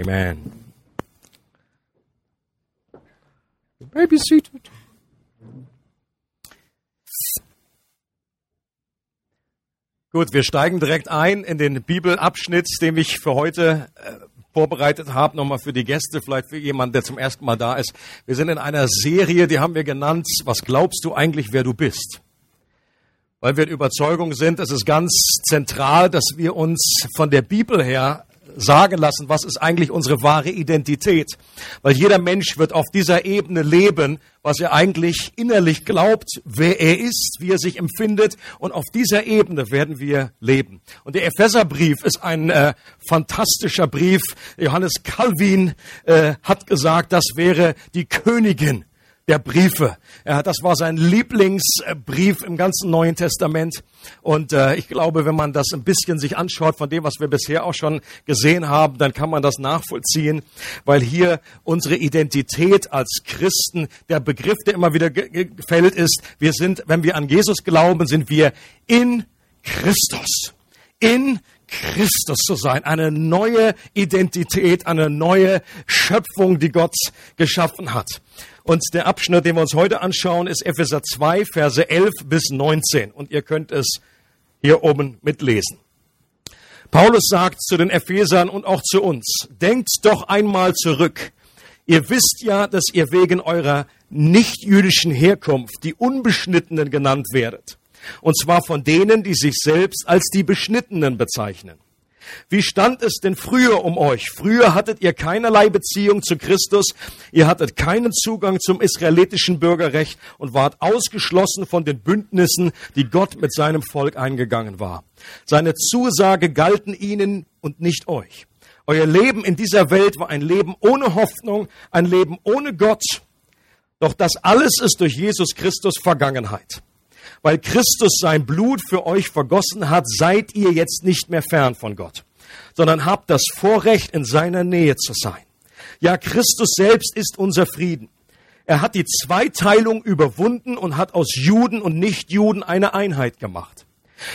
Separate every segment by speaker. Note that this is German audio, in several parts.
Speaker 1: Amen. Maybe seated. Gut, wir steigen direkt ein in den Bibelabschnitt, den ich für heute äh, vorbereitet habe, nochmal für die Gäste, vielleicht für jemanden, der zum ersten Mal da ist. Wir sind in einer Serie, die haben wir genannt, was glaubst du eigentlich, wer du bist? Weil wir in Überzeugung sind, es ist ganz zentral, dass wir uns von der Bibel her sagen lassen, was ist eigentlich unsere wahre Identität. Weil jeder Mensch wird auf dieser Ebene leben, was er eigentlich innerlich glaubt, wer er ist, wie er sich empfindet. Und auf dieser Ebene werden wir leben. Und der Epheserbrief ist ein äh, fantastischer Brief. Johannes Calvin äh, hat gesagt, das wäre die Königin der Briefe. Das war sein Lieblingsbrief im ganzen Neuen Testament. Und äh, ich glaube, wenn man das ein bisschen sich anschaut von dem, was wir bisher auch schon gesehen haben, dann kann man das nachvollziehen, weil hier unsere Identität als Christen, der Begriff, der immer wieder gefällt ist, wir sind, wenn wir an Jesus glauben, sind wir in Christus. In Christus zu sein, eine neue Identität, eine neue Schöpfung, die Gott geschaffen hat. Und der Abschnitt, den wir uns heute anschauen, ist Epheser 2, Verse 11 bis 19. Und ihr könnt es hier oben mitlesen. Paulus sagt zu den Ephesern und auch zu uns, denkt doch einmal zurück. Ihr wisst ja, dass ihr wegen eurer nichtjüdischen Herkunft die Unbeschnittenen genannt werdet. Und zwar von denen, die sich selbst als die Beschnittenen bezeichnen. Wie stand es denn früher um euch? Früher hattet ihr keinerlei Beziehung zu Christus, ihr hattet keinen Zugang zum israelitischen Bürgerrecht und wart ausgeschlossen von den Bündnissen, die Gott mit seinem Volk eingegangen war. Seine Zusage galten ihnen und nicht euch. Euer Leben in dieser Welt war ein Leben ohne Hoffnung, ein Leben ohne Gott. Doch das alles ist durch Jesus Christus Vergangenheit. Weil Christus sein Blut für euch vergossen hat, seid ihr jetzt nicht mehr fern von Gott, sondern habt das Vorrecht, in seiner Nähe zu sein. Ja, Christus selbst ist unser Frieden. Er hat die Zweiteilung überwunden und hat aus Juden und Nichtjuden eine Einheit gemacht.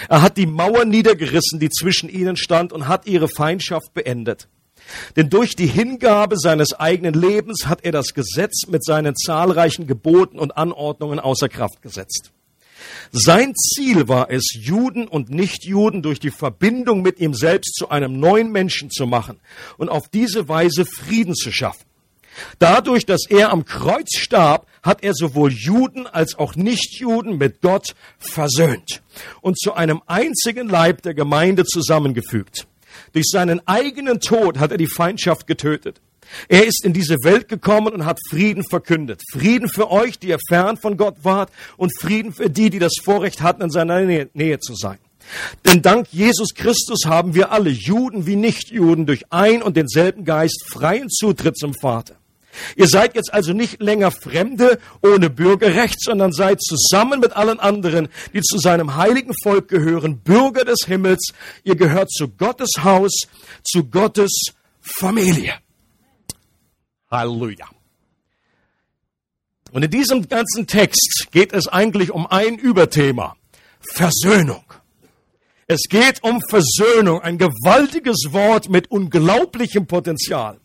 Speaker 1: Er hat die Mauer niedergerissen, die zwischen ihnen stand, und hat ihre Feindschaft beendet. Denn durch die Hingabe seines eigenen Lebens hat er das Gesetz mit seinen zahlreichen Geboten und Anordnungen außer Kraft gesetzt. Sein Ziel war es, Juden und Nichtjuden durch die Verbindung mit ihm selbst zu einem neuen Menschen zu machen und auf diese Weise Frieden zu schaffen. Dadurch, dass er am Kreuz starb, hat er sowohl Juden als auch Nichtjuden mit Gott versöhnt und zu einem einzigen Leib der Gemeinde zusammengefügt. Durch seinen eigenen Tod hat er die Feindschaft getötet. Er ist in diese Welt gekommen und hat Frieden verkündet. Frieden für euch, die ihr fern von Gott wart, und Frieden für die, die das Vorrecht hatten, in seiner Nähe, Nähe zu sein. Denn dank Jesus Christus haben wir alle, Juden wie Nichtjuden, durch ein und denselben Geist freien Zutritt zum Vater. Ihr seid jetzt also nicht länger Fremde ohne Bürgerrecht, sondern seid zusammen mit allen anderen, die zu seinem heiligen Volk gehören, Bürger des Himmels. Ihr gehört zu Gottes Haus, zu Gottes Familie. Halleluja. Und in diesem ganzen Text geht es eigentlich um ein Überthema. Versöhnung. Es geht um Versöhnung, ein gewaltiges Wort mit unglaublichem Potenzial.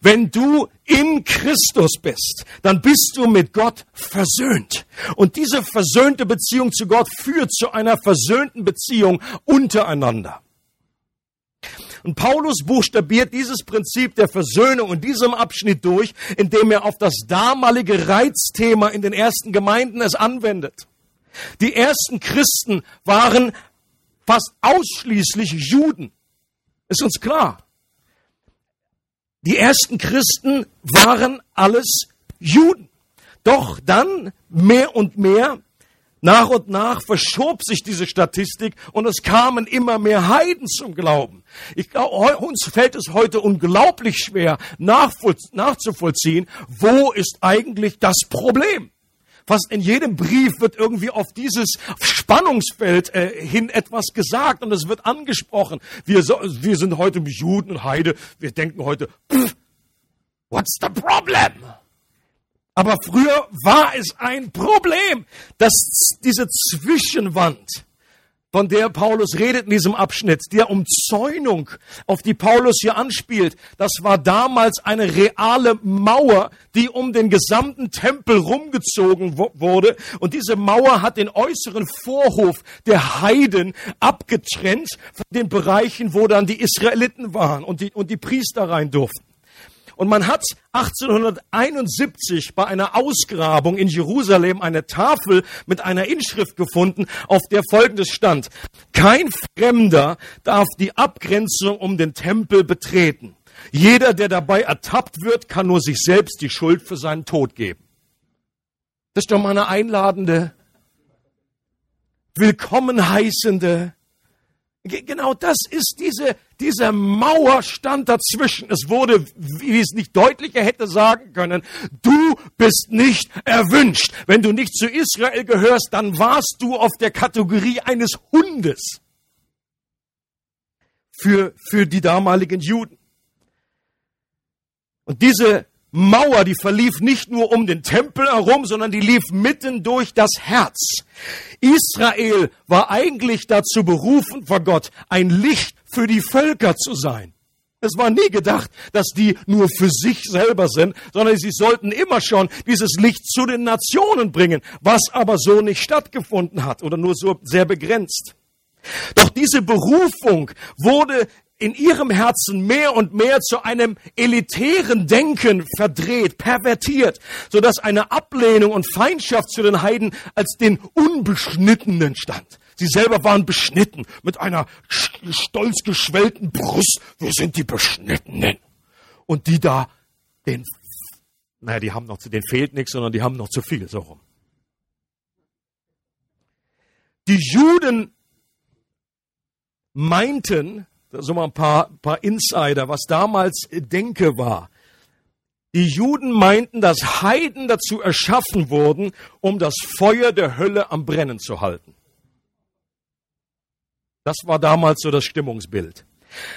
Speaker 1: Wenn du in Christus bist, dann bist du mit Gott versöhnt. Und diese versöhnte Beziehung zu Gott führt zu einer versöhnten Beziehung untereinander. Und Paulus buchstabiert dieses Prinzip der Versöhnung in diesem Abschnitt durch, indem er auf das damalige Reizthema in den ersten Gemeinden es anwendet. Die ersten Christen waren fast ausschließlich Juden. Ist uns klar. Die ersten Christen waren alles Juden. Doch dann mehr und mehr nach und nach verschob sich diese Statistik und es kamen immer mehr Heiden zum Glauben. Ich glaube, uns fällt es heute unglaublich schwer nachzuvollziehen, wo ist eigentlich das Problem? Fast in jedem Brief wird irgendwie auf dieses Spannungsfeld äh, hin etwas gesagt und es wird angesprochen. Wir, so, wir sind heute Juden und Heide. Wir denken heute, pff, what's the problem? Aber früher war es ein Problem, dass diese Zwischenwand von der Paulus redet in diesem Abschnitt, der Umzäunung, auf die Paulus hier anspielt, das war damals eine reale Mauer, die um den gesamten Tempel rumgezogen wurde. Und diese Mauer hat den äußeren Vorhof der Heiden abgetrennt von den Bereichen, wo dann die Israeliten waren und die, und die Priester rein durften. Und man hat 1871 bei einer Ausgrabung in Jerusalem eine Tafel mit einer Inschrift gefunden, auf der folgendes stand. Kein Fremder darf die Abgrenzung um den Tempel betreten. Jeder, der dabei ertappt wird, kann nur sich selbst die Schuld für seinen Tod geben. Das ist doch mal eine einladende, willkommen heißende, Genau das ist diese, diese Mauer stand dazwischen. Es wurde, wie es nicht deutlicher hätte sagen können, du bist nicht erwünscht. Wenn du nicht zu Israel gehörst, dann warst du auf der Kategorie eines Hundes für, für die damaligen Juden. Und diese Mauer, die verlief nicht nur um den Tempel herum, sondern die lief mitten durch das Herz. Israel war eigentlich dazu berufen vor Gott, ein Licht für die Völker zu sein. Es war nie gedacht, dass die nur für sich selber sind, sondern sie sollten immer schon dieses Licht zu den Nationen bringen, was aber so nicht stattgefunden hat oder nur so sehr begrenzt. Doch diese Berufung wurde in ihrem Herzen mehr und mehr zu einem elitären Denken verdreht, pervertiert, so dass eine Ablehnung und Feindschaft zu den Heiden als den Unbeschnittenen stand. Sie selber waren beschnitten mit einer stolz geschwellten Brust. Wir sind die Beschnittenen. Und die da, den, naja, die haben noch, zu denen fehlt nichts, sondern die haben noch zu viel, so rum. Die Juden meinten, so mal ein paar, paar Insider, was damals Denke war. Die Juden meinten, dass Heiden dazu erschaffen wurden, um das Feuer der Hölle am Brennen zu halten. Das war damals so das Stimmungsbild.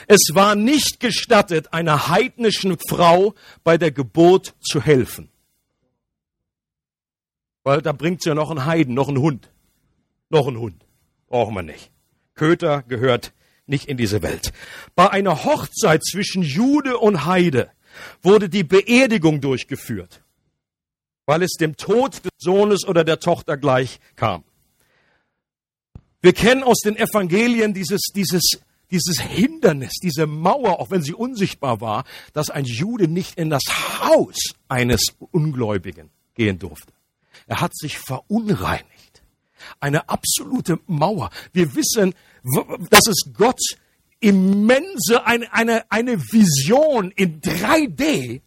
Speaker 1: Es war nicht gestattet, einer heidnischen Frau bei der Geburt zu helfen. Weil da bringt sie ja noch einen Heiden, noch einen Hund. Noch einen Hund. Brauchen wir nicht. Köter gehört nicht in diese Welt. Bei einer Hochzeit zwischen Jude und Heide wurde die Beerdigung durchgeführt, weil es dem Tod des Sohnes oder der Tochter gleich kam. Wir kennen aus den Evangelien dieses, dieses, dieses Hindernis, diese Mauer, auch wenn sie unsichtbar war, dass ein Jude nicht in das Haus eines Ungläubigen gehen durfte. Er hat sich verunreinigt. Eine absolute Mauer. Wir wissen, dass es Gott immense, eine, eine, eine Vision in 3D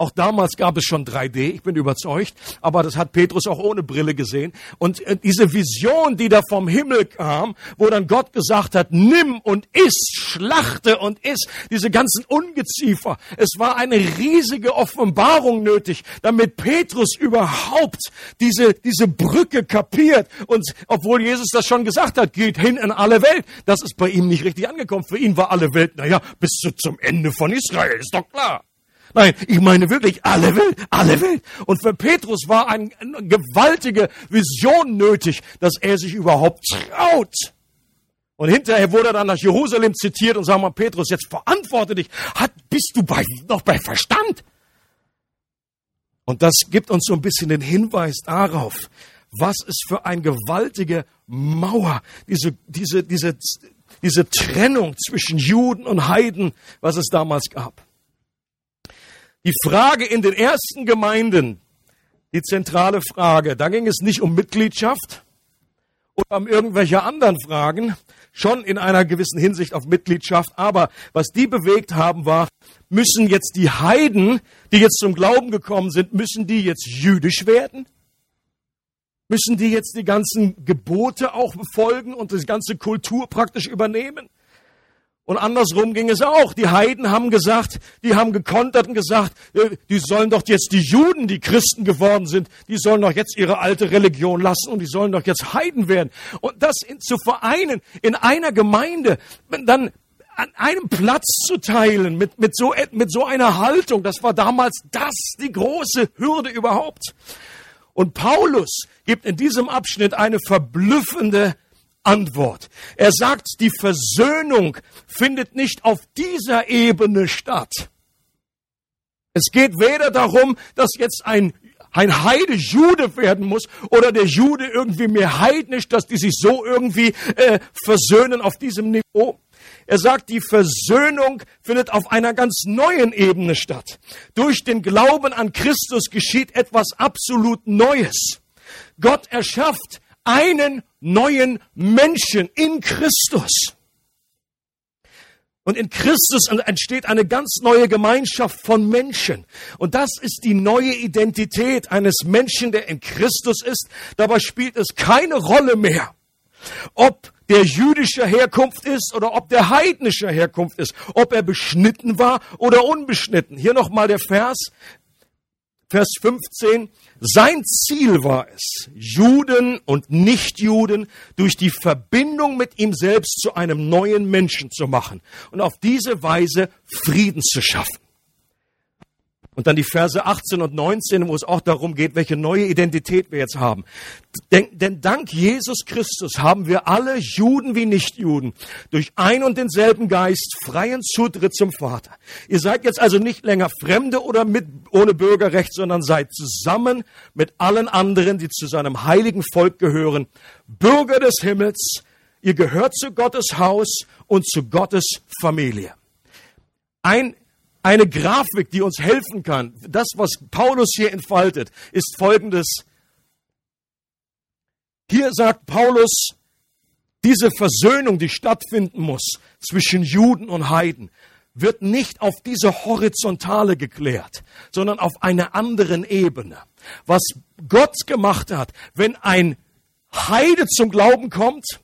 Speaker 1: auch damals gab es schon 3D, ich bin überzeugt, aber das hat Petrus auch ohne Brille gesehen. Und äh, diese Vision, die da vom Himmel kam, wo dann Gott gesagt hat, nimm und iss, schlachte und iss, diese ganzen Ungeziefer. Es war eine riesige Offenbarung nötig, damit Petrus überhaupt diese, diese Brücke kapiert. Und obwohl Jesus das schon gesagt hat, geht hin in alle Welt, das ist bei ihm nicht richtig angekommen. Für ihn war alle Welt, naja, bis zu, zum Ende von Israel, ist doch klar. Nein, ich meine wirklich alle Welt, alle Welt. Und für Petrus war eine gewaltige Vision nötig, dass er sich überhaupt traut. Und hinterher wurde er dann nach Jerusalem zitiert und sagt mal, Petrus, jetzt verantworte dich. Hat, bist du bei, noch bei Verstand? Und das gibt uns so ein bisschen den Hinweis darauf, was es für eine gewaltige Mauer, diese, diese, diese, diese Trennung zwischen Juden und Heiden, was es damals gab. Die Frage in den ersten Gemeinden, die zentrale Frage, da ging es nicht um Mitgliedschaft oder um irgendwelche anderen Fragen, schon in einer gewissen Hinsicht auf Mitgliedschaft, aber was die bewegt haben, war, müssen jetzt die Heiden, die jetzt zum Glauben gekommen sind, müssen die jetzt jüdisch werden? Müssen die jetzt die ganzen Gebote auch befolgen und die ganze Kultur praktisch übernehmen? Und andersrum ging es auch. Die Heiden haben gesagt, die haben gekontert und gesagt, äh, die sollen doch jetzt die Juden, die Christen geworden sind, die sollen doch jetzt ihre alte Religion lassen und die sollen doch jetzt Heiden werden. Und das zu vereinen in einer Gemeinde, dann an einem Platz zu teilen mit, mit, so, mit so einer Haltung, das war damals das, die große Hürde überhaupt. Und Paulus gibt in diesem Abschnitt eine verblüffende Antwort. Er sagt, die Versöhnung findet nicht auf dieser Ebene statt. Es geht weder darum, dass jetzt ein ein Heide Jude werden muss oder der Jude irgendwie mehr heidnisch, dass die sich so irgendwie äh, versöhnen auf diesem Niveau. Er sagt, die Versöhnung findet auf einer ganz neuen Ebene statt. Durch den Glauben an Christus geschieht etwas absolut Neues. Gott erschafft einen neuen Menschen in Christus. Und in Christus entsteht eine ganz neue Gemeinschaft von Menschen. Und das ist die neue Identität eines Menschen, der in Christus ist. Dabei spielt es keine Rolle mehr, ob der jüdischer Herkunft ist oder ob der heidnischer Herkunft ist, ob er beschnitten war oder unbeschnitten. Hier nochmal der Vers, Vers 15. Sein Ziel war es, Juden und Nichtjuden durch die Verbindung mit ihm selbst zu einem neuen Menschen zu machen und auf diese Weise Frieden zu schaffen. Und dann die Verse 18 und 19, wo es auch darum geht, welche neue Identität wir jetzt haben. Denn, denn dank Jesus Christus haben wir alle, Juden wie Nichtjuden, durch ein und denselben Geist freien Zutritt zum Vater. Ihr seid jetzt also nicht länger Fremde oder mit, ohne Bürgerrecht, sondern seid zusammen mit allen anderen, die zu seinem heiligen Volk gehören, Bürger des Himmels. Ihr gehört zu Gottes Haus und zu Gottes Familie. Ein eine Grafik, die uns helfen kann. Das, was Paulus hier entfaltet, ist folgendes. Hier sagt Paulus, diese Versöhnung, die stattfinden muss zwischen Juden und Heiden, wird nicht auf diese horizontale geklärt, sondern auf einer anderen Ebene. Was Gott gemacht hat, wenn ein Heide zum Glauben kommt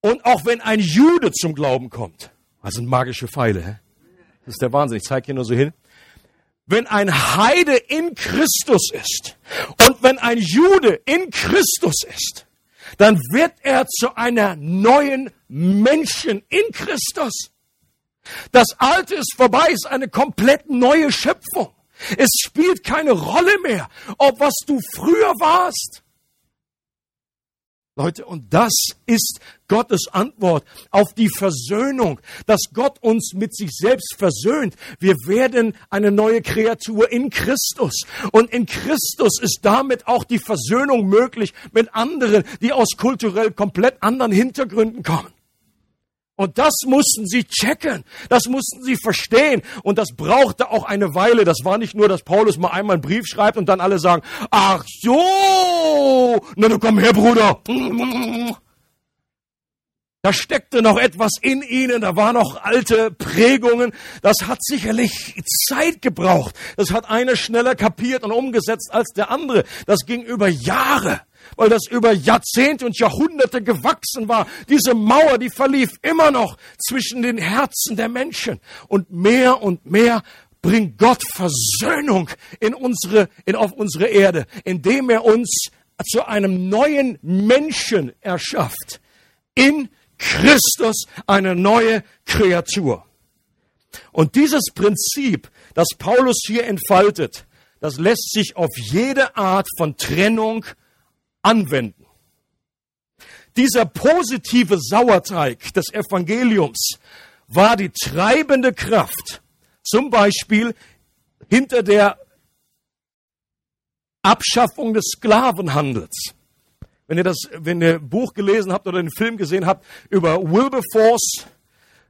Speaker 1: und auch wenn ein Jude zum Glauben kommt, das sind magische Pfeile, hä? Das ist der Wahnsinn. Ich zeige hier nur so hin. Wenn ein Heide in Christus ist und wenn ein Jude in Christus ist, dann wird er zu einer neuen Menschen in Christus. Das Alte ist vorbei, ist eine komplett neue Schöpfung. Es spielt keine Rolle mehr, ob was du früher warst Leute, und das ist Gottes Antwort auf die Versöhnung, dass Gott uns mit sich selbst versöhnt. Wir werden eine neue Kreatur in Christus. Und in Christus ist damit auch die Versöhnung möglich mit anderen, die aus kulturell komplett anderen Hintergründen kommen. Und das mussten sie checken, das mussten sie verstehen und das brauchte auch eine Weile. Das war nicht nur, dass Paulus mal einmal einen Brief schreibt und dann alle sagen, ach so, na du komm her, Bruder. Da steckte noch etwas in ihnen, da waren noch alte Prägungen. Das hat sicherlich Zeit gebraucht. Das hat einer schneller kapiert und umgesetzt als der andere. Das ging über Jahre weil das über Jahrzehnte und Jahrhunderte gewachsen war. Diese Mauer, die verlief immer noch zwischen den Herzen der Menschen. Und mehr und mehr bringt Gott Versöhnung in unsere, in, auf unsere Erde, indem er uns zu einem neuen Menschen erschafft. In Christus eine neue Kreatur. Und dieses Prinzip, das Paulus hier entfaltet, das lässt sich auf jede Art von Trennung anwenden. Dieser positive Sauerteig des Evangeliums war die treibende Kraft, zum Beispiel hinter der Abschaffung des Sklavenhandels. Wenn ihr das, wenn ihr Buch gelesen habt oder den Film gesehen habt über Wilberforce,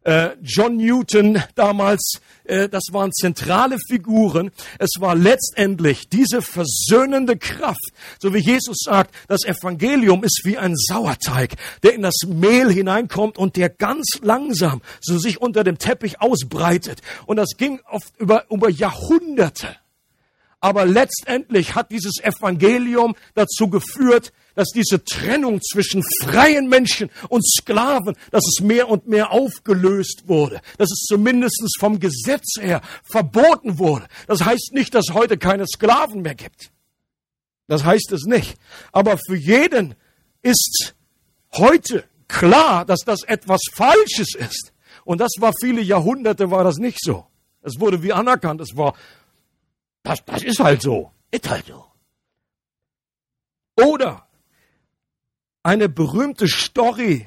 Speaker 1: äh, John Newton damals, äh, das waren zentrale Figuren. Es war letztendlich diese versöhnende Kraft, so wie Jesus sagt, das Evangelium ist wie ein Sauerteig, der in das Mehl hineinkommt und der ganz langsam so sich unter dem Teppich ausbreitet. Und das ging oft über, über Jahrhunderte. Aber letztendlich hat dieses Evangelium dazu geführt, dass diese Trennung zwischen freien Menschen und Sklaven, dass es mehr und mehr aufgelöst wurde, dass es zumindest vom Gesetz her verboten wurde. Das heißt nicht, dass es heute keine Sklaven mehr gibt. Das heißt es nicht. Aber für jeden ist heute klar, dass das etwas Falsches ist. Und das war viele Jahrhunderte war das nicht so. Es wurde wie anerkannt. Es war, das, das ist halt so. Ist halt so. Oder eine berühmte Story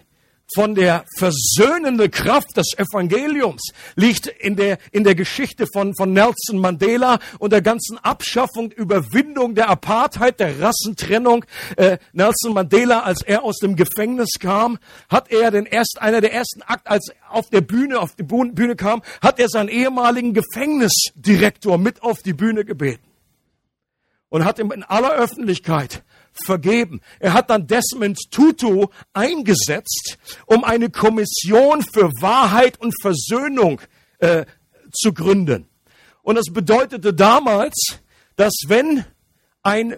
Speaker 1: von der versöhnenden Kraft des Evangeliums liegt in der, in der Geschichte von, von Nelson Mandela und der ganzen Abschaffung, Überwindung der Apartheid, der Rassentrennung. Äh, Nelson Mandela, als er aus dem Gefängnis kam, hat er den erst, einer der ersten Akt, als er auf der Bühne, auf die Bühne kam, hat er seinen ehemaligen Gefängnisdirektor mit auf die Bühne gebeten und hat ihm in aller Öffentlichkeit vergeben. Er hat dann Desmond Tutu eingesetzt, um eine Kommission für Wahrheit und Versöhnung äh, zu gründen. Und das bedeutete damals, dass wenn ein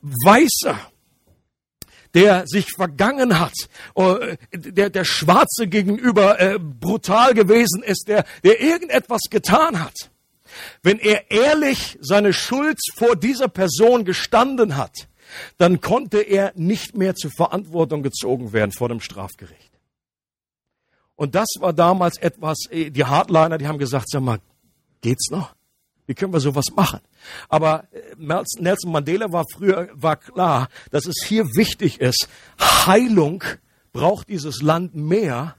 Speaker 1: Weißer der sich vergangen hat, äh, der, der Schwarze gegenüber äh, brutal gewesen ist, der, der irgendetwas getan hat, wenn er ehrlich seine Schuld vor dieser Person gestanden hat, dann konnte er nicht mehr zur Verantwortung gezogen werden vor dem Strafgericht. Und das war damals etwas, äh, die Hardliner, die haben gesagt, sag mal, geht's noch? Wie können wir sowas machen? Aber äh, Nelson Mandela war früher, war klar, dass es hier wichtig ist, Heilung braucht dieses Land mehr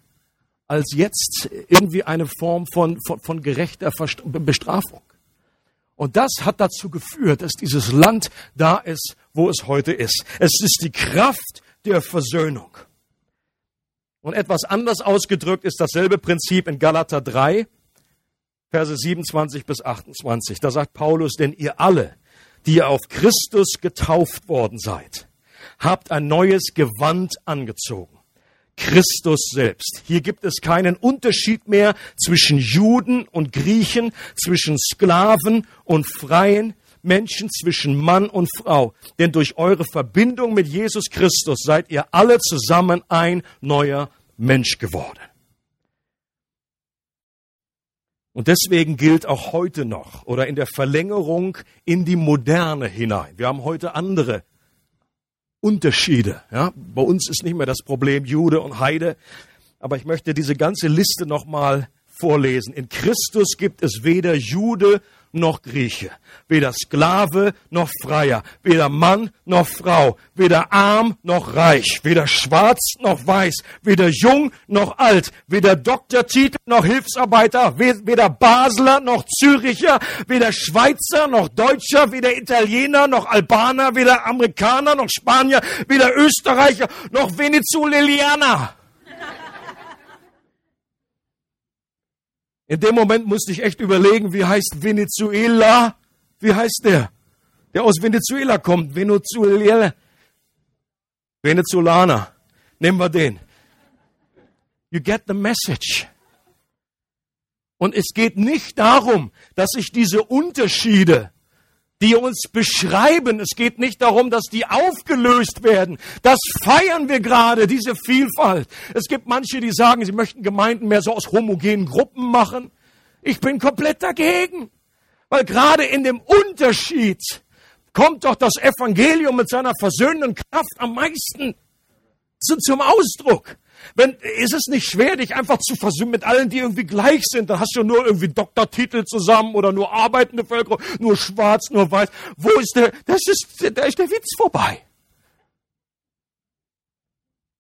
Speaker 1: als jetzt irgendwie eine Form von, von, von gerechter Bestrafung. Und das hat dazu geführt, dass dieses Land da ist, wo es heute ist. Es ist die Kraft der Versöhnung. Und etwas anders ausgedrückt ist dasselbe Prinzip in Galater 3, Verse 27 bis 28. Da sagt Paulus, denn ihr alle, die ihr auf Christus getauft worden seid, habt ein neues Gewand angezogen Christus selbst. Hier gibt es keinen Unterschied mehr zwischen Juden und Griechen, zwischen Sklaven und Freien, Menschen, zwischen Mann und Frau. Denn durch eure Verbindung mit Jesus Christus seid ihr alle zusammen ein neuer Mensch geworden. Und deswegen gilt auch heute noch oder in der Verlängerung in die Moderne hinein. Wir haben heute andere Unterschiede. Ja? Bei uns ist nicht mehr das Problem Jude und Heide, aber ich möchte diese ganze Liste nochmal vorlesen. In Christus gibt es weder Jude noch Grieche, weder Sklave noch Freier, weder Mann noch Frau, weder arm noch reich, weder schwarz noch weiß, weder jung noch alt, weder Doktortitel noch Hilfsarbeiter, weder Basler noch Züricher, weder Schweizer noch Deutscher, weder Italiener noch Albaner, weder Amerikaner noch Spanier, weder Österreicher noch Venezuelaner. In dem Moment musste ich echt überlegen, wie heißt Venezuela? Wie heißt der? Der aus Venezuela kommt. Venezuela. Venezolaner. Nehmen wir den. You get the message. Und es geht nicht darum, dass ich diese Unterschiede die uns beschreiben. Es geht nicht darum, dass die aufgelöst werden. Das feiern wir gerade, diese Vielfalt. Es gibt manche, die sagen, sie möchten Gemeinden mehr so aus homogenen Gruppen machen. Ich bin komplett dagegen. Weil gerade in dem Unterschied kommt doch das Evangelium mit seiner versöhnenden Kraft am meisten zum Ausdruck. Wenn, ist es nicht schwer, dich einfach zu versöhnen mit allen, die irgendwie gleich sind? Dann hast du nur irgendwie Doktortitel zusammen oder nur arbeitende Völker, nur schwarz, nur weiß. Wo ist der, das ist, da ist der Witz vorbei.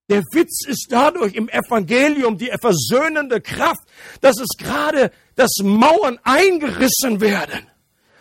Speaker 1: Der Witz ist dadurch im Evangelium die versöhnende Kraft, dass es gerade, dass Mauern eingerissen werden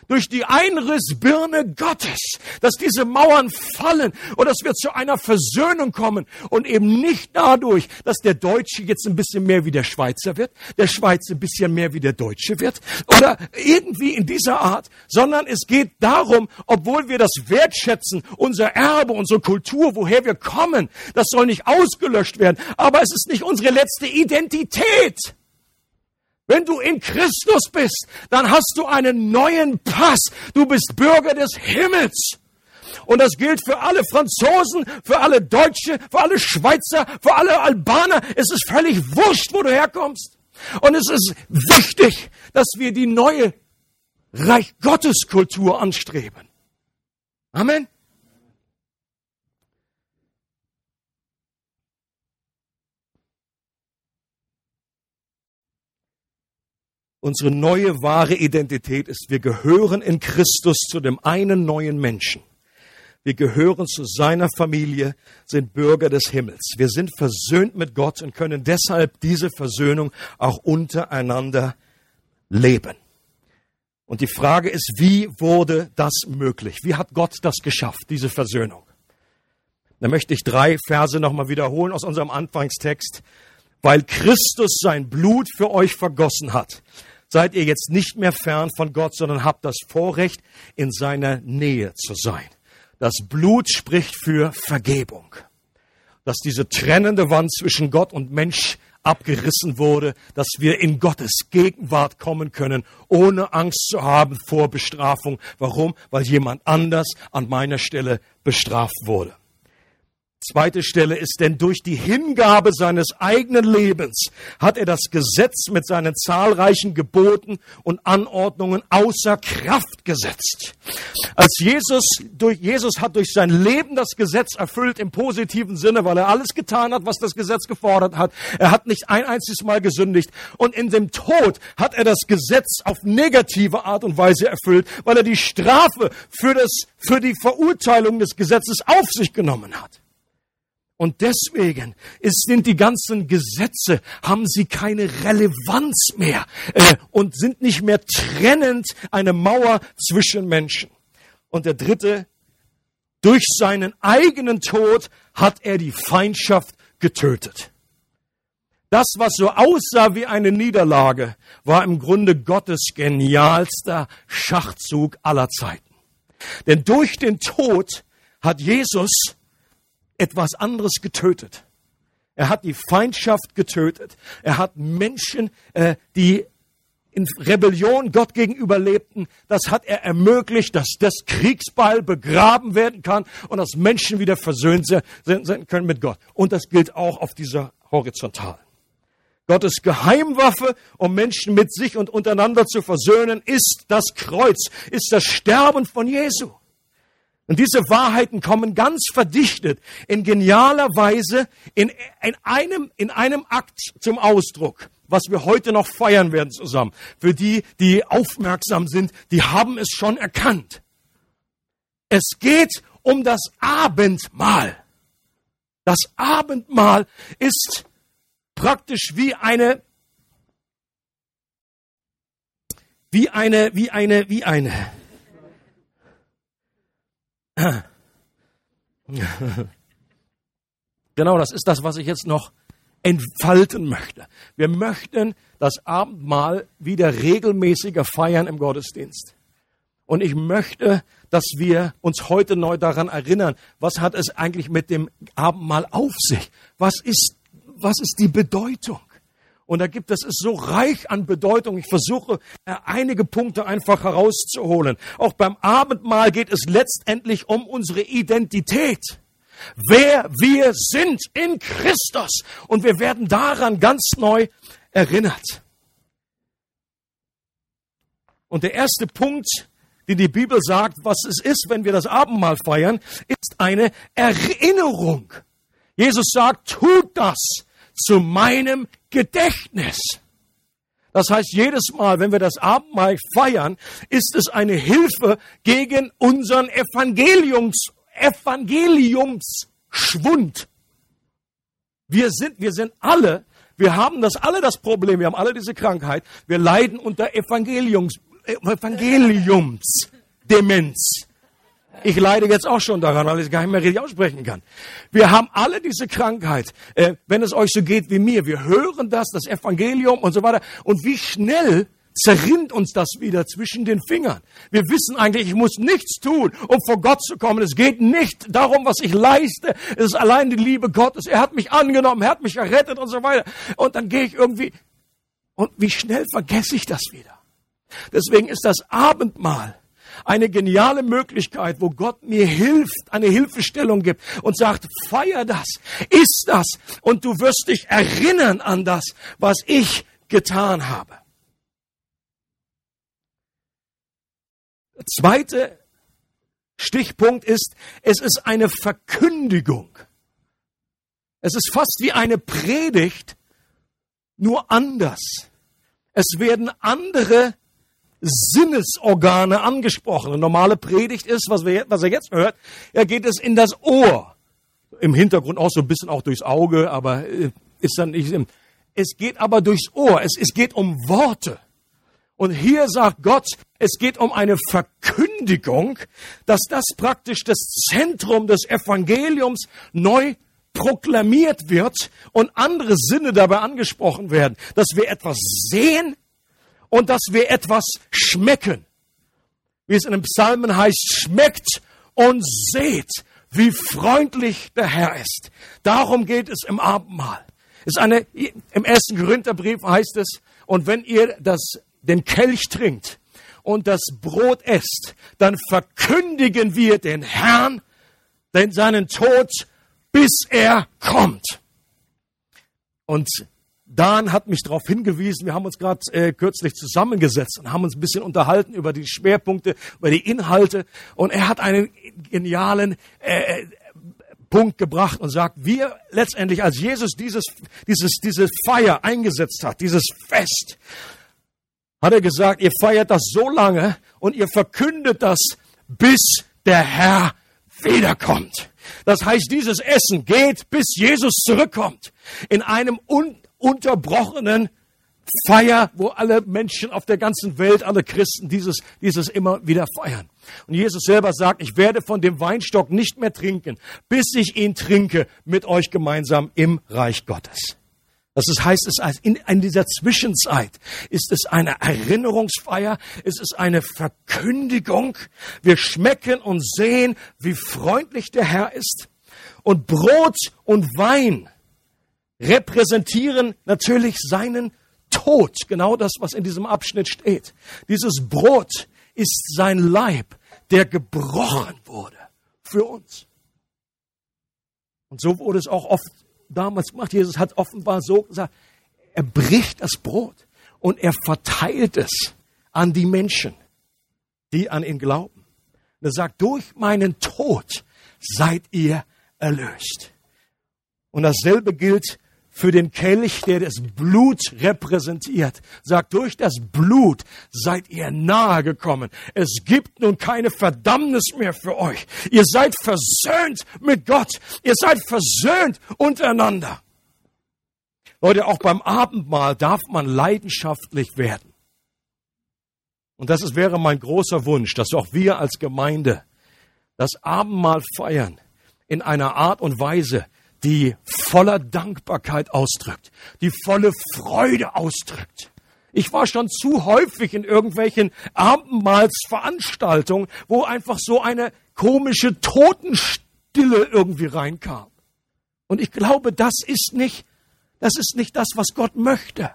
Speaker 1: durch die Einrissbirne Gottes, dass diese Mauern fallen und dass wir zu einer Versöhnung kommen und eben nicht dadurch, dass der Deutsche jetzt ein bisschen mehr wie der Schweizer wird, der Schweizer ein bisschen mehr wie der Deutsche wird oder irgendwie in dieser Art, sondern es geht darum, obwohl wir das wertschätzen, unser Erbe, unsere Kultur, woher wir kommen, das soll nicht ausgelöscht werden, aber es ist nicht unsere letzte Identität. Wenn du in Christus bist, dann hast du einen neuen Pass. Du bist Bürger des Himmels. Und das gilt für alle Franzosen, für alle Deutsche, für alle Schweizer, für alle Albaner. Es ist völlig wurscht, wo du herkommst. Und es ist wichtig, dass wir die neue Reich Gottes Kultur anstreben. Amen. Unsere neue wahre Identität ist, wir gehören in Christus zu dem einen neuen Menschen. Wir gehören zu seiner Familie, sind Bürger des Himmels. Wir sind versöhnt mit Gott und können deshalb diese Versöhnung auch untereinander leben. Und die Frage ist, wie wurde das möglich? Wie hat Gott das geschafft, diese Versöhnung? Da möchte ich drei Verse nochmal wiederholen aus unserem Anfangstext. Weil Christus sein Blut für euch vergossen hat, seid ihr jetzt nicht mehr fern von Gott, sondern habt das Vorrecht, in seiner Nähe zu sein. Das Blut spricht für Vergebung. Dass diese trennende Wand zwischen Gott und Mensch abgerissen wurde, dass wir in Gottes Gegenwart kommen können, ohne Angst zu haben vor Bestrafung. Warum? Weil jemand anders an meiner Stelle bestraft wurde. Zweite Stelle ist, denn durch die Hingabe seines eigenen Lebens hat er das Gesetz mit seinen zahlreichen Geboten und Anordnungen außer Kraft gesetzt. Als Jesus, durch, Jesus hat durch sein Leben das Gesetz erfüllt im positiven Sinne, weil er alles getan hat, was das Gesetz gefordert hat. Er hat nicht ein einziges Mal gesündigt. Und in dem Tod hat er das Gesetz auf negative Art und Weise erfüllt, weil er die Strafe für das, für die Verurteilung des Gesetzes auf sich genommen hat. Und deswegen ist, sind die ganzen Gesetze, haben sie keine Relevanz mehr äh, und sind nicht mehr trennend eine Mauer zwischen Menschen. Und der dritte, durch seinen eigenen Tod hat er die Feindschaft getötet. Das, was so aussah wie eine Niederlage, war im Grunde Gottes genialster Schachzug aller Zeiten. Denn durch den Tod hat Jesus etwas anderes getötet. Er hat die Feindschaft getötet. Er hat Menschen, äh, die in Rebellion Gott gegenüber lebten, das hat er ermöglicht, dass das Kriegsbeil begraben werden kann und dass Menschen wieder versöhnt sein können mit Gott. Und das gilt auch auf dieser Horizontalen. Gottes Geheimwaffe, um Menschen mit sich und untereinander zu versöhnen, ist das Kreuz, ist das Sterben von Jesu. Und diese Wahrheiten kommen ganz verdichtet in genialer Weise in, in, einem, in einem Akt zum Ausdruck, was wir heute noch feiern werden zusammen. Für die, die aufmerksam sind, die haben es schon erkannt. Es geht um das Abendmahl. Das Abendmahl ist praktisch wie eine, wie eine, wie eine, wie eine, Genau, das ist das, was ich jetzt noch entfalten möchte. Wir möchten das Abendmahl wieder regelmäßiger feiern im Gottesdienst. Und ich möchte, dass wir uns heute neu daran erinnern, was hat es eigentlich mit dem Abendmahl auf sich? Was ist, was ist die Bedeutung? Und da gibt es es so reich an Bedeutung. Ich versuche äh, einige Punkte einfach herauszuholen. Auch beim Abendmahl geht es letztendlich um unsere Identität. Wer wir sind in Christus. Und wir werden daran ganz neu erinnert. Und der erste Punkt, den die Bibel sagt, was es ist, wenn wir das Abendmahl feiern, ist eine Erinnerung. Jesus sagt, tut das zu meinem Gedächtnis. Das heißt, jedes Mal, wenn wir das Abendmahl feiern, ist es eine Hilfe gegen unseren Evangeliums, Evangeliumsschwund. Wir sind, wir sind alle, wir haben das alle das Problem, wir haben alle diese Krankheit, wir leiden unter Evangeliums, Evangeliumsdemenz. Ich leide jetzt auch schon daran, weil ich es gar nicht mehr richtig aussprechen kann. Wir haben alle diese Krankheit. Äh, wenn es euch so geht wie mir, wir hören das, das Evangelium und so weiter. Und wie schnell zerrinnt uns das wieder zwischen den Fingern. Wir wissen eigentlich, ich muss nichts tun, um vor Gott zu kommen. Es geht nicht darum, was ich leiste. Es ist allein die Liebe Gottes. Er hat mich angenommen, er hat mich errettet und so weiter. Und dann gehe ich irgendwie, und wie schnell vergesse ich das wieder. Deswegen ist das Abendmahl eine geniale Möglichkeit, wo Gott mir hilft, eine Hilfestellung gibt und sagt, feier das, iss das und du wirst dich erinnern an das, was ich getan habe. Zweite Stichpunkt ist, es ist eine Verkündigung. Es ist fast wie eine Predigt, nur anders. Es werden andere Sinnesorgane angesprochen. Eine normale Predigt ist, was, wir, was er jetzt hört, er geht es in das Ohr. Im Hintergrund auch so ein bisschen auch durchs Auge, aber äh, ist dann nicht. Es geht aber durchs Ohr. Es, es geht um Worte. Und hier sagt Gott, es geht um eine Verkündigung, dass das praktisch das Zentrum des Evangeliums neu proklamiert wird und andere Sinne dabei angesprochen werden, dass wir etwas sehen und dass wir etwas schmecken. Wie es in den Psalmen heißt, schmeckt und seht, wie freundlich der Herr ist. Darum geht es im Abendmahl. Ist eine, im ersten Korintherbrief heißt es, und wenn ihr das, den Kelch trinkt und das Brot esst, dann verkündigen wir den Herrn, denn seinen Tod, bis er kommt. Und Dan hat mich darauf hingewiesen, wir haben uns gerade äh, kürzlich zusammengesetzt und haben uns ein bisschen unterhalten über die Schwerpunkte, über die Inhalte und er hat einen genialen äh, äh Punkt gebracht und sagt, wir letztendlich, als Jesus dieses, dieses, diese Feier eingesetzt hat, dieses Fest, hat er gesagt, ihr feiert das so lange und ihr verkündet das, bis der Herr wiederkommt. Das heißt, dieses Essen geht, bis Jesus zurückkommt. In einem ununterbrochenen Feier, wo alle Menschen auf der ganzen Welt, alle Christen dieses, dieses immer wieder feiern. Und Jesus selber sagt, ich werde von dem Weinstock nicht mehr trinken, bis ich ihn trinke mit euch gemeinsam im Reich Gottes. Das heißt, es in, in dieser Zwischenzeit ist es eine Erinnerungsfeier, es ist eine Verkündigung. Wir schmecken und sehen, wie freundlich der Herr ist. Und Brot und Wein repräsentieren natürlich seinen Tod. Genau das, was in diesem Abschnitt steht. Dieses Brot ist sein Leib, der gebrochen wurde für uns. Und so wurde es auch oft damals gemacht. Jesus hat offenbar so gesagt, er bricht das Brot und er verteilt es an die Menschen, die an ihn glauben. Und er sagt, durch meinen Tod seid ihr erlöst. Und dasselbe gilt für den Kelch, der das Blut repräsentiert, sagt, durch das Blut seid ihr nahe gekommen. Es gibt nun keine Verdammnis mehr für euch. Ihr seid versöhnt mit Gott. Ihr seid versöhnt untereinander. Leute, auch beim Abendmahl darf man leidenschaftlich werden. Und das ist, wäre mein großer Wunsch, dass auch wir als Gemeinde das Abendmahl feiern in einer Art und Weise, die voller Dankbarkeit ausdrückt, die volle Freude ausdrückt. Ich war schon zu häufig in irgendwelchen Abendmahlsveranstaltungen, wo einfach so eine komische Totenstille irgendwie reinkam. Und ich glaube, das ist nicht, das ist nicht das, was Gott möchte.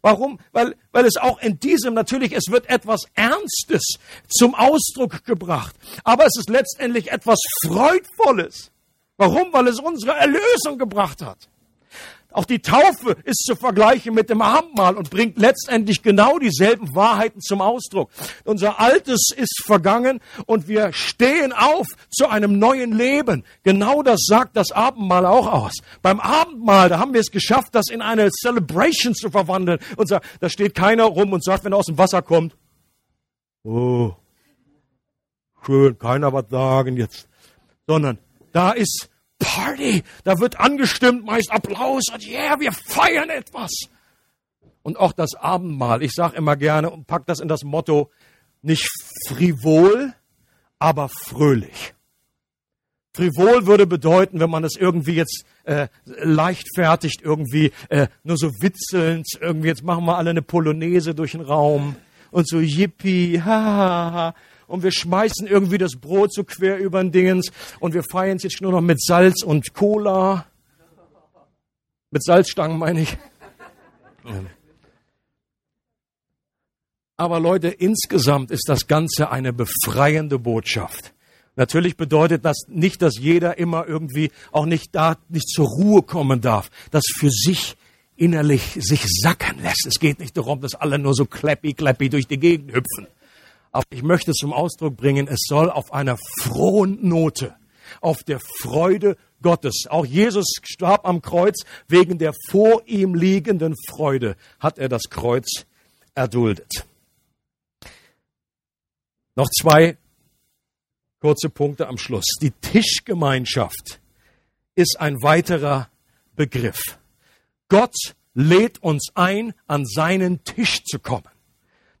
Speaker 1: Warum? Weil, weil es auch in diesem natürlich, es wird etwas Ernstes zum Ausdruck gebracht. Aber es ist letztendlich etwas Freudvolles. Warum? Weil es unsere Erlösung gebracht hat. Auch die Taufe ist zu vergleichen mit dem Abendmahl und bringt letztendlich genau dieselben Wahrheiten zum Ausdruck. Unser Altes ist vergangen und wir stehen auf zu einem neuen Leben. Genau das sagt das Abendmahl auch aus. Beim Abendmahl, da haben wir es geschafft, das in eine Celebration zu verwandeln. Und da steht keiner rum und sagt, wenn er aus dem Wasser kommt, oh, schön, keiner was sagen jetzt. Sondern da ist Party, da wird angestimmt, meist Applaus und yeah, wir feiern etwas. Und auch das Abendmahl, ich sage immer gerne und pack das in das Motto, nicht frivol, aber fröhlich. Frivol würde bedeuten, wenn man das irgendwie jetzt äh, leichtfertigt, irgendwie äh, nur so witzelnd, irgendwie jetzt machen wir alle eine Polonaise durch den Raum und so yippie, ha, ha, ha und wir schmeißen irgendwie das Brot so quer über den Dingens und wir feiern es jetzt nur noch mit Salz und Cola. Mit Salzstangen meine ich. Aber Leute, insgesamt ist das Ganze eine befreiende Botschaft. Natürlich bedeutet das nicht, dass jeder immer irgendwie auch nicht da, nicht zur Ruhe kommen darf, das für sich innerlich sich sacken lässt. Es geht nicht darum, dass alle nur so clappy, clappy durch die Gegend hüpfen. Aber ich möchte zum Ausdruck bringen, es soll auf einer frohen Note, auf der Freude Gottes. Auch Jesus starb am Kreuz wegen der vor ihm liegenden Freude, hat er das Kreuz erduldet. Noch zwei kurze Punkte am Schluss. Die Tischgemeinschaft ist ein weiterer Begriff. Gott lädt uns ein, an seinen Tisch zu kommen.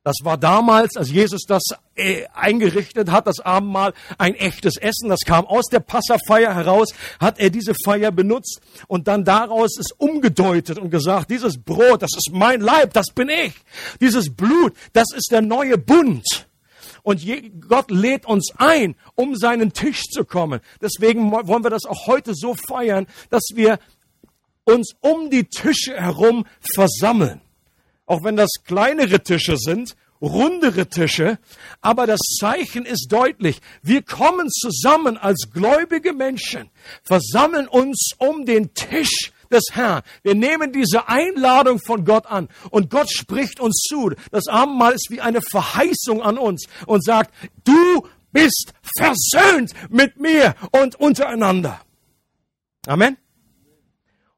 Speaker 1: Das war damals, als Jesus das äh, eingerichtet hat, das Abendmahl, ein echtes Essen. Das kam aus der Passafeier heraus, hat er diese Feier benutzt und dann daraus ist umgedeutet und gesagt, dieses Brot, das ist mein Leib, das bin ich. Dieses Blut, das ist der neue Bund. Und Gott lädt uns ein, um seinen Tisch zu kommen. Deswegen wollen wir das auch heute so feiern, dass wir uns um die Tische herum versammeln. Auch wenn das kleinere Tische sind, rundere Tische, aber das Zeichen ist deutlich. Wir kommen zusammen als gläubige Menschen, versammeln uns um den Tisch des Herrn. Wir nehmen diese Einladung von Gott an und Gott spricht uns zu. Das Abendmahl ist wie eine Verheißung an uns und sagt, du bist versöhnt mit mir und untereinander. Amen.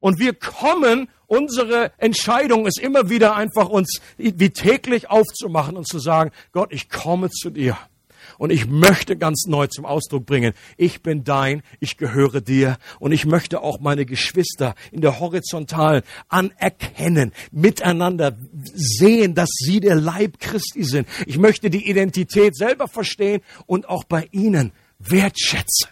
Speaker 1: Und wir kommen, unsere Entscheidung ist immer wieder einfach uns wie täglich aufzumachen und zu sagen, Gott, ich komme zu dir. Und ich möchte ganz neu zum Ausdruck bringen, ich bin dein, ich gehöre dir. Und ich möchte auch meine Geschwister in der Horizontalen anerkennen, miteinander sehen, dass sie der Leib Christi sind. Ich möchte die Identität selber verstehen und auch bei ihnen wertschätzen.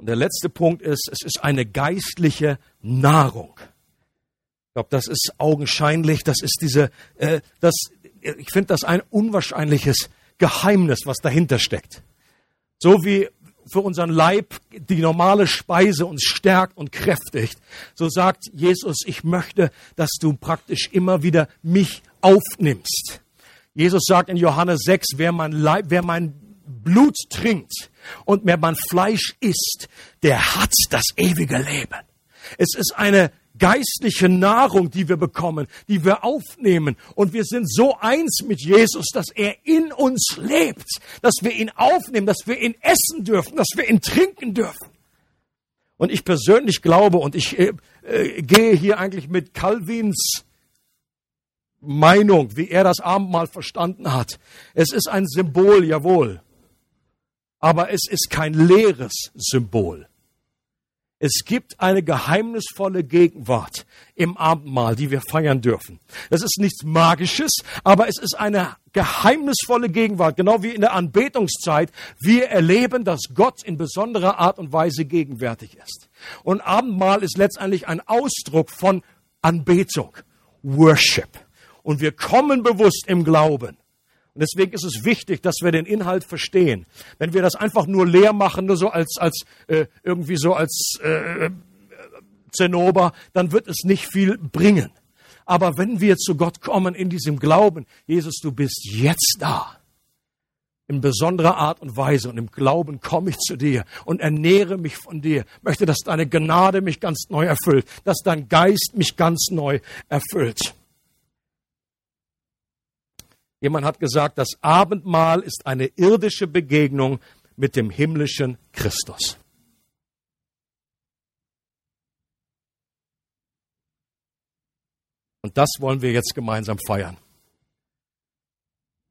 Speaker 1: Und der letzte Punkt ist, es ist eine geistliche Nahrung. Ich glaube, das ist augenscheinlich, das ist diese, äh, das, ich finde das ein unwahrscheinliches Geheimnis, was dahinter steckt. So wie für unseren Leib die normale Speise uns stärkt und kräftigt, so sagt Jesus, ich möchte, dass du praktisch immer wieder mich aufnimmst. Jesus sagt in Johannes 6, wer mein, Leib, wer mein Blut trinkt und wer mein Fleisch isst, der hat das ewige Leben. Es ist eine geistliche Nahrung, die wir bekommen, die wir aufnehmen. Und wir sind so eins mit Jesus, dass er in uns lebt, dass wir ihn aufnehmen, dass wir ihn essen dürfen, dass wir ihn trinken dürfen. Und ich persönlich glaube, und ich äh, äh, gehe hier eigentlich mit Calvins Meinung, wie er das Abendmahl verstanden hat. Es ist ein Symbol, jawohl aber es ist kein leeres Symbol. Es gibt eine geheimnisvolle Gegenwart im Abendmahl, die wir feiern dürfen. Das ist nichts Magisches, aber es ist eine geheimnisvolle Gegenwart, genau wie in der Anbetungszeit. Wir erleben, dass Gott in besonderer Art und Weise gegenwärtig ist. Und Abendmahl ist letztendlich ein Ausdruck von Anbetung, Worship. Und wir kommen bewusst im Glauben und deswegen ist es wichtig, dass wir den Inhalt verstehen. Wenn wir das einfach nur leer machen, nur so als, als äh, irgendwie so als äh, Zinnober, dann wird es nicht viel bringen. Aber wenn wir zu Gott kommen in diesem Glauben, Jesus, du bist jetzt da. In besonderer Art und Weise und im Glauben komme ich zu dir und ernähre mich von dir. Möchte, dass deine Gnade mich ganz neu erfüllt, dass dein Geist mich ganz neu erfüllt. Jemand hat gesagt, das Abendmahl ist eine irdische Begegnung mit dem himmlischen Christus. Und das wollen wir jetzt gemeinsam feiern.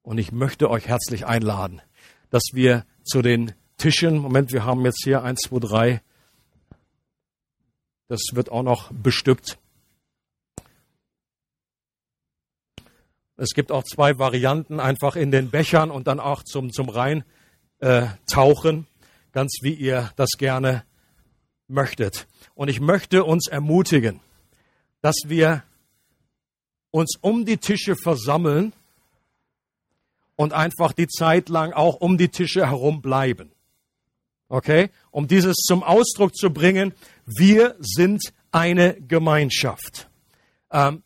Speaker 1: Und ich möchte euch herzlich einladen, dass wir zu den Tischen, Moment, wir haben jetzt hier eins, zwei, drei, das wird auch noch bestückt. Es gibt auch zwei Varianten, einfach in den Bechern und dann auch zum, zum Rhein äh, tauchen, ganz wie ihr das gerne möchtet. Und ich möchte uns ermutigen, dass wir uns um die Tische versammeln und einfach die Zeit lang auch um die Tische herum bleiben. Okay? Um dieses zum Ausdruck zu bringen, wir sind eine Gemeinschaft. Ähm,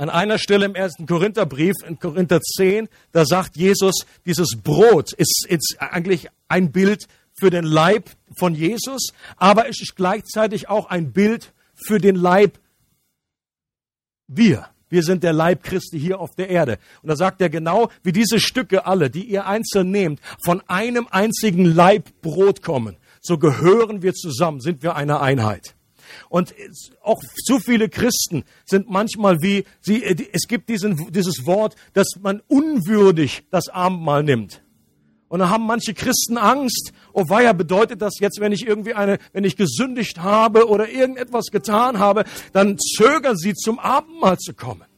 Speaker 1: an einer Stelle im ersten Korintherbrief, in Korinther 10, da sagt Jesus, dieses Brot ist, ist eigentlich ein Bild für den Leib von Jesus, aber es ist gleichzeitig auch ein Bild für den Leib wir. Wir sind der Leib Christi hier auf der Erde. Und da sagt er genau, wie diese Stücke alle, die ihr einzeln nehmt, von einem einzigen Leib Brot kommen. So gehören wir zusammen, sind wir eine Einheit. Und auch zu viele Christen sind manchmal wie, sie, es gibt diesen, dieses Wort, dass man unwürdig das Abendmahl nimmt. Und da haben manche Christen Angst. Oh weia, bedeutet das jetzt, wenn ich irgendwie eine, wenn ich gesündigt habe oder irgendetwas getan habe, dann zögern sie zum Abendmahl zu kommen.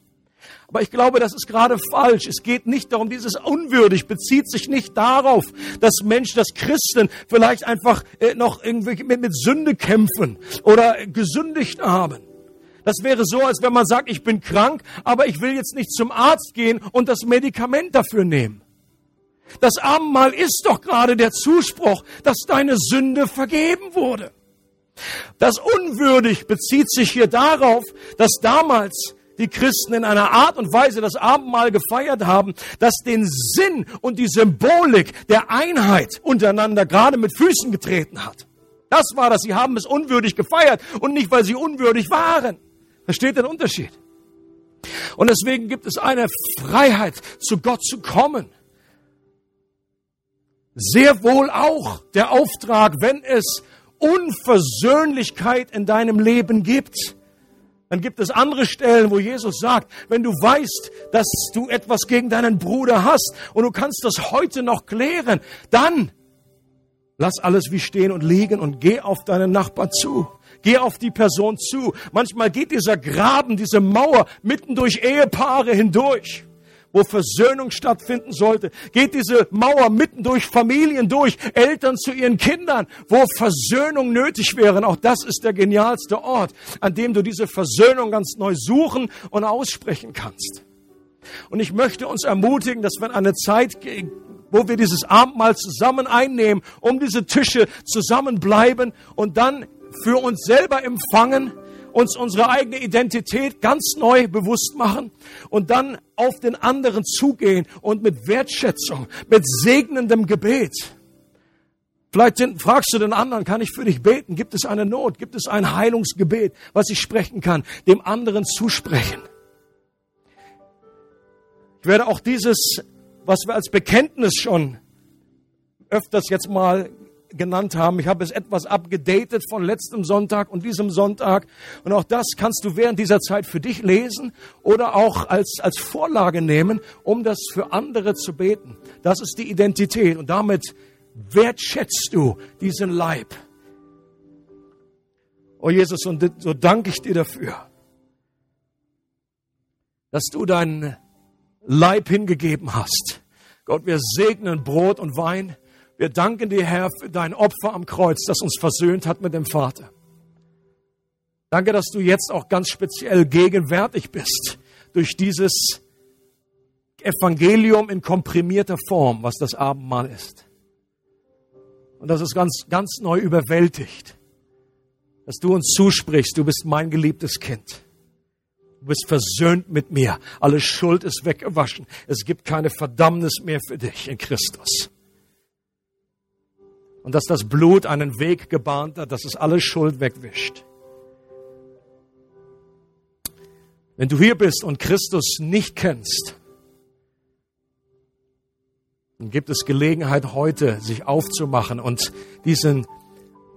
Speaker 1: Aber ich glaube, das ist gerade falsch. Es geht nicht darum, dieses unwürdig bezieht sich nicht darauf, dass Menschen, dass Christen vielleicht einfach äh, noch irgendwie mit, mit Sünde kämpfen oder gesündigt haben. Das wäre so, als wenn man sagt, ich bin krank, aber ich will jetzt nicht zum Arzt gehen und das Medikament dafür nehmen. Das Abendmahl ist doch gerade der Zuspruch, dass deine Sünde vergeben wurde. Das unwürdig bezieht sich hier darauf, dass damals die Christen in einer Art und Weise das Abendmahl gefeiert haben, das den Sinn und die Symbolik der Einheit untereinander gerade mit Füßen getreten hat. Das war das. Sie haben es unwürdig gefeiert und nicht, weil sie unwürdig waren. Versteht den Unterschied? Und deswegen gibt es eine Freiheit, zu Gott zu kommen. Sehr wohl auch der Auftrag, wenn es Unversöhnlichkeit in deinem Leben gibt. Dann gibt es andere Stellen, wo Jesus sagt, wenn du weißt, dass du etwas gegen deinen Bruder hast und du kannst das heute noch klären, dann lass alles wie stehen und liegen und geh auf deinen Nachbarn zu. Geh auf die Person zu. Manchmal geht dieser Graben, diese Mauer mitten durch Ehepaare hindurch wo Versöhnung stattfinden sollte, geht diese Mauer mitten durch Familien durch, Eltern zu ihren Kindern, wo Versöhnung nötig wäre. Auch das ist der genialste Ort, an dem du diese Versöhnung ganz neu suchen und aussprechen kannst. Und ich möchte uns ermutigen, dass wenn eine Zeit wo wir dieses Abendmahl zusammen einnehmen, um diese Tische zusammenbleiben und dann für uns selber empfangen, uns unsere eigene Identität ganz neu bewusst machen und dann auf den anderen zugehen und mit Wertschätzung, mit segnendem Gebet. Vielleicht fragst du den anderen, kann ich für dich beten? Gibt es eine Not? Gibt es ein Heilungsgebet, was ich sprechen kann? Dem anderen zusprechen. Ich werde auch dieses, was wir als Bekenntnis schon öfters jetzt mal genannt haben. Ich habe es etwas abgedatet von letztem Sonntag und diesem Sonntag. Und auch das kannst du während dieser Zeit für dich lesen oder auch als, als Vorlage nehmen, um das für andere zu beten. Das ist die Identität und damit wertschätzt du diesen Leib. Oh Jesus, und so danke ich dir dafür, dass du deinen Leib hingegeben hast. Gott, wir segnen Brot und Wein. Wir danken dir, Herr, für dein Opfer am Kreuz, das uns versöhnt hat mit dem Vater. Danke, dass du jetzt auch ganz speziell gegenwärtig bist durch dieses Evangelium in komprimierter Form, was das Abendmahl ist. Und das ist ganz, ganz neu überwältigt, dass du uns zusprichst, du bist mein geliebtes Kind. Du bist versöhnt mit mir. Alle Schuld ist weggewaschen. Es gibt keine Verdammnis mehr für dich in Christus und dass das Blut einen Weg gebahnt hat, dass es alle Schuld wegwischt. Wenn du hier bist und Christus nicht kennst, dann gibt es Gelegenheit heute, sich aufzumachen und diesen,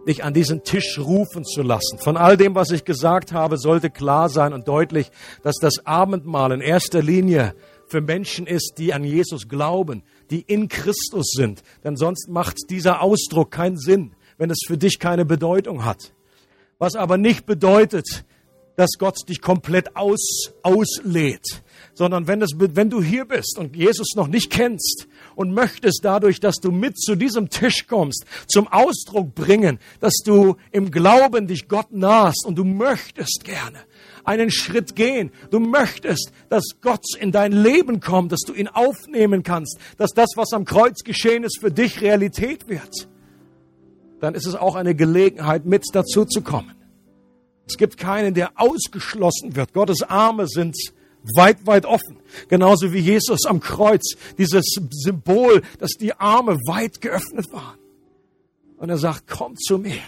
Speaker 1: dich an diesen Tisch rufen zu lassen. Von all dem, was ich gesagt habe, sollte klar sein und deutlich, dass das Abendmahl in erster Linie für Menschen ist, die an Jesus glauben, die in Christus sind. Denn sonst macht dieser Ausdruck keinen Sinn, wenn es für dich keine Bedeutung hat. Was aber nicht bedeutet, dass Gott dich komplett aus, auslädt, sondern wenn, das, wenn du hier bist und Jesus noch nicht kennst und möchtest dadurch, dass du mit zu diesem Tisch kommst, zum Ausdruck bringen, dass du im Glauben dich Gott nahst und du möchtest gerne einen Schritt gehen. Du möchtest, dass Gott in dein Leben kommt, dass du ihn aufnehmen kannst, dass das, was am Kreuz geschehen ist, für dich Realität wird. Dann ist es auch eine Gelegenheit, mit dazu zu kommen. Es gibt keinen, der ausgeschlossen wird. Gottes Arme sind weit, weit offen. Genauso wie Jesus am Kreuz, dieses Symbol, dass die Arme weit geöffnet waren. Und er sagt, komm zu mir.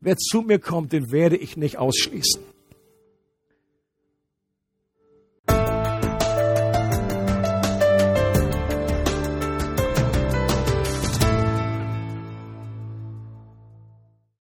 Speaker 1: Wer zu mir kommt, den werde ich nicht ausschließen.